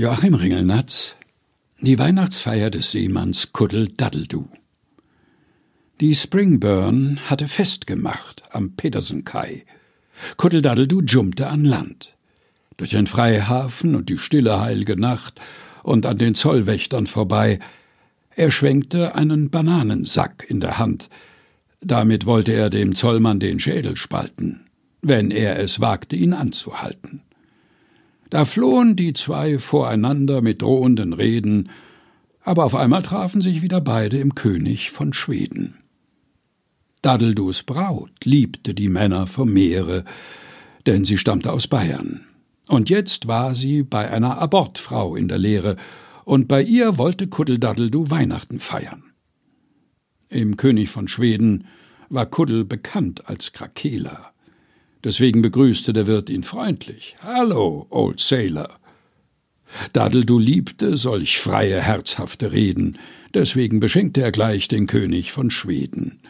Joachim Ringelnatz Die Weihnachtsfeier des Seemanns Kuddel Daddeldu Die Springburn hatte festgemacht am Petersenkai. Kuddel Daddeldu jumpte an Land. Durch ein Freihafen und die stille heilige Nacht und an den Zollwächtern vorbei. Er schwenkte einen Bananensack in der Hand. Damit wollte er dem Zollmann den Schädel spalten, wenn er es wagte, ihn anzuhalten. Da flohen die zwei voreinander mit drohenden Reden, aber auf einmal trafen sich wieder beide im König von Schweden. Dadeldus Braut liebte die Männer vom Meere, denn sie stammte aus Bayern. Und jetzt war sie bei einer Abortfrau in der Lehre, und bei ihr wollte Kuddeldaddeldu Weihnachten feiern. Im König von Schweden war Kuddel bekannt als Krakeler. Deswegen begrüßte der Wirt ihn freundlich. Hallo, Old Sailor. Dadeldu liebte solch freie, herzhafte Reden, deswegen beschenkte er gleich den König von Schweden.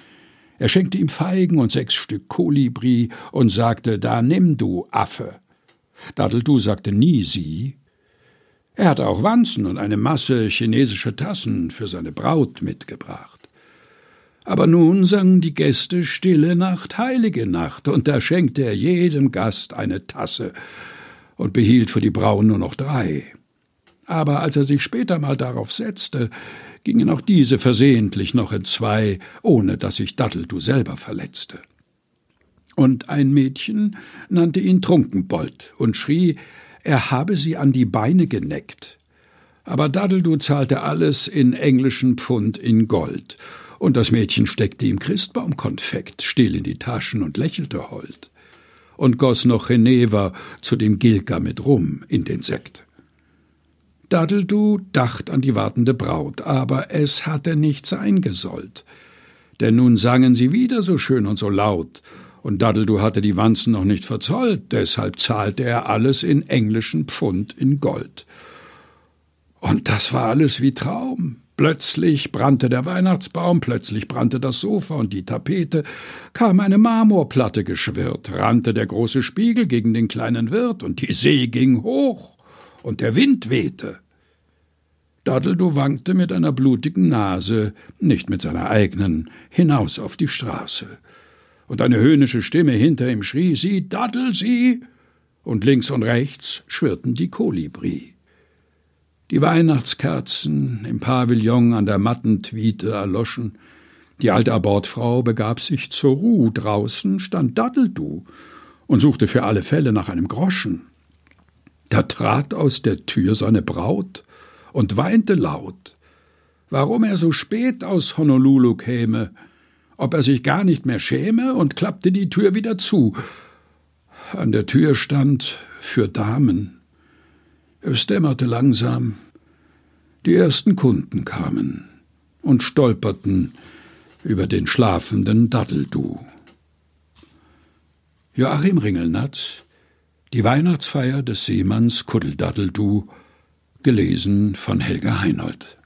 Er schenkte ihm Feigen und sechs Stück Kolibri und sagte, da nimm du, Affe. Dadeldu sagte nie sie. Er hatte auch Wanzen und eine Masse chinesischer Tassen für seine Braut mitgebracht. Aber nun sangen die Gäste Stille Nacht, heilige Nacht, und da schenkte er jedem Gast eine Tasse und behielt für die Brauen nur noch drei. Aber als er sich später mal darauf setzte, gingen auch diese versehentlich noch in zwei, ohne dass sich Datteldu selber verletzte. Und ein Mädchen nannte ihn Trunkenbold und schrie, er habe sie an die Beine geneckt. Aber Daddeldu zahlte alles in englischen Pfund in Gold und das Mädchen steckte ihm Christbaumkonfekt still in die Taschen und lächelte hold und goss noch Geneva zu dem Gilka mit Rum in den Sekt. Dadeldu dacht an die wartende Braut, aber es hatte nicht sein gesollt. Denn nun sangen sie wieder so schön und so laut, und Dadeldu hatte die Wanzen noch nicht verzollt, deshalb zahlte er alles in englischen Pfund in Gold. Und das war alles wie Traum. Plötzlich brannte der Weihnachtsbaum, plötzlich brannte das Sofa und die Tapete, kam eine Marmorplatte geschwirrt, rannte der große Spiegel gegen den kleinen Wirt, und die See ging hoch, und der Wind wehte. Dadeldu wankte mit einer blutigen Nase, nicht mit seiner eigenen, hinaus auf die Straße. Und eine höhnische Stimme hinter ihm schrie, Sie, Daddel, Sie! Und links und rechts schwirrten die Kolibri. Die Weihnachtskerzen im Pavillon an der matten Twiete erloschen. Die alte Abortfrau begab sich zur Ruh. Draußen stand Daddeldu und suchte für alle Fälle nach einem Groschen. Da trat aus der Tür seine Braut und weinte laut, warum er so spät aus Honolulu käme, ob er sich gar nicht mehr schäme, und klappte die Tür wieder zu. An der Tür stand für Damen es dämmerte langsam. Die ersten Kunden kamen und stolperten über den schlafenden Daddeldu. Joachim Ringelnatz Die Weihnachtsfeier des Seemanns Kuddeldaddeldu gelesen von Helga Heinold